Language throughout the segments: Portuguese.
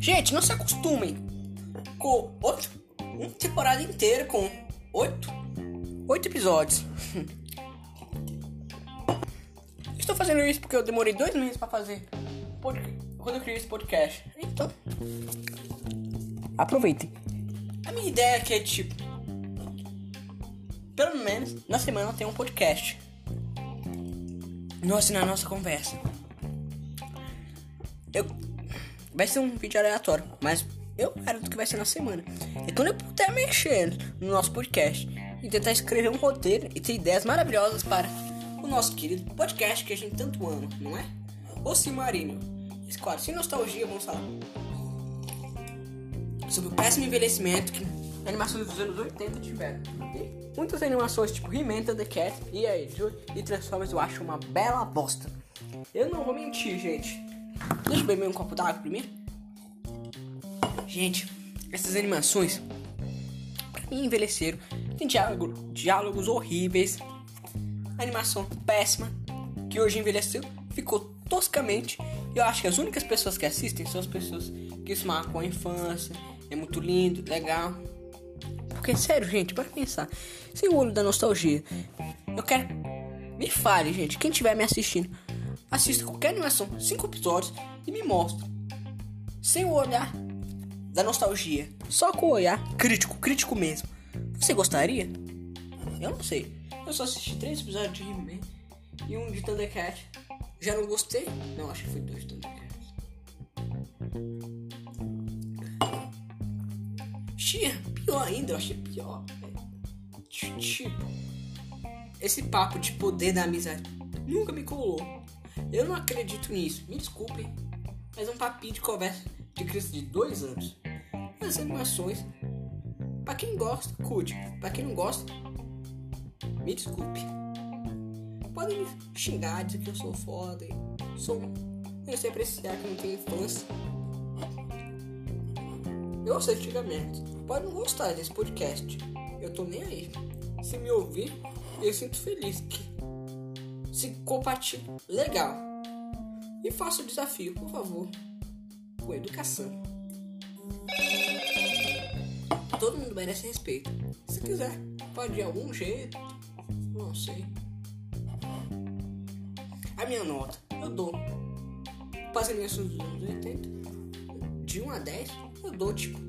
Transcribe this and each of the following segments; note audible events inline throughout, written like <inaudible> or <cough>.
Gente, não se acostumem com oito, uma temporada inteira com oito, oito episódios. <laughs> Estou fazendo isso porque eu demorei dois meses para fazer quando eu criei esse podcast. Então, aproveitem. A minha ideia aqui é tipo, pelo menos na semana tem um podcast. Nossa, na nossa conversa. Eu vai ser um vídeo aleatório, mas eu garanto que vai ser na semana. E quando eu puder mexer no nosso podcast e tentar escrever um roteiro e ter ideias maravilhosas para o nosso querido podcast que a gente tanto ama, não é? O Simarinho. Esse quadro, sem nostalgia, vamos falar sobre o péssimo envelhecimento que animações dos anos 80 tiveram. E muitas animações tipo He-Man, Cat e aí e Transformers eu acho uma bela bosta. Eu não vou mentir, gente. Deixa eu beber um copo d'água primeiro. Gente, essas animações pra mim envelheceram. Tem diálogo, diálogos horríveis. Animação péssima. Que hoje envelheceu. Ficou toscamente. Eu acho que as únicas pessoas que assistem são as pessoas que se marcam a infância. É muito lindo, legal. Porque, sério, gente, para pensar. Sem o olho da nostalgia. Eu quero. Me fale, gente. Quem estiver me assistindo, assista qualquer animação, cinco episódios e me mostre. Sem o olhar da nostalgia. Só com o olhar crítico, crítico mesmo. Você gostaria? Eu não sei. Eu só assisti três episódios de He-Man e um de Thundercat. Já não gostei? Não, acho que foi dois Thundercats. Tinha pior ainda, eu achei pior. Tipo, esse papo de poder da amizade nunca me colou. Eu não acredito nisso. Me desculpem, mas é um papinho de conversa de criança de dois anos. As animações, para quem gosta, curte. Para quem não gosta, me desculpe. Podem me xingar, dizer que eu sou foda, sou. Eu sei apreciar que não tenho infância. Eu sei antigamente. Pode não gostar desse podcast. Eu tô nem aí. Se me ouvir, eu sinto feliz que se compartilhe legal. E faça o desafio, por favor. Com educação. Todo mundo merece respeito. Se quiser, pode de algum jeito. Não sei. A minha nota, eu dou. Dos anos 80, de 1 a 10, eu dou tipo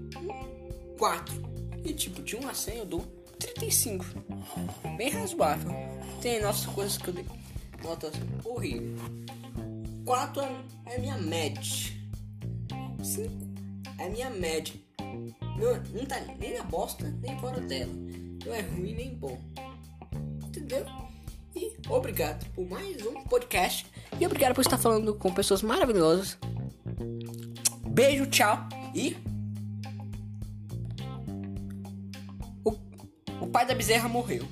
4. E tipo, de 1 a 100 eu dou 35. Bem razoável. Tem nossas coisas que eu dei notas horríveis. 4 é minha média. 5 é minha média. Não, não tá nem na bosta, nem fora dela. Não é ruim nem bom. Entendeu? E obrigado por mais um podcast. E obrigado por estar falando com pessoas maravilhosas. Beijo, tchau e. O, o pai da bezerra morreu.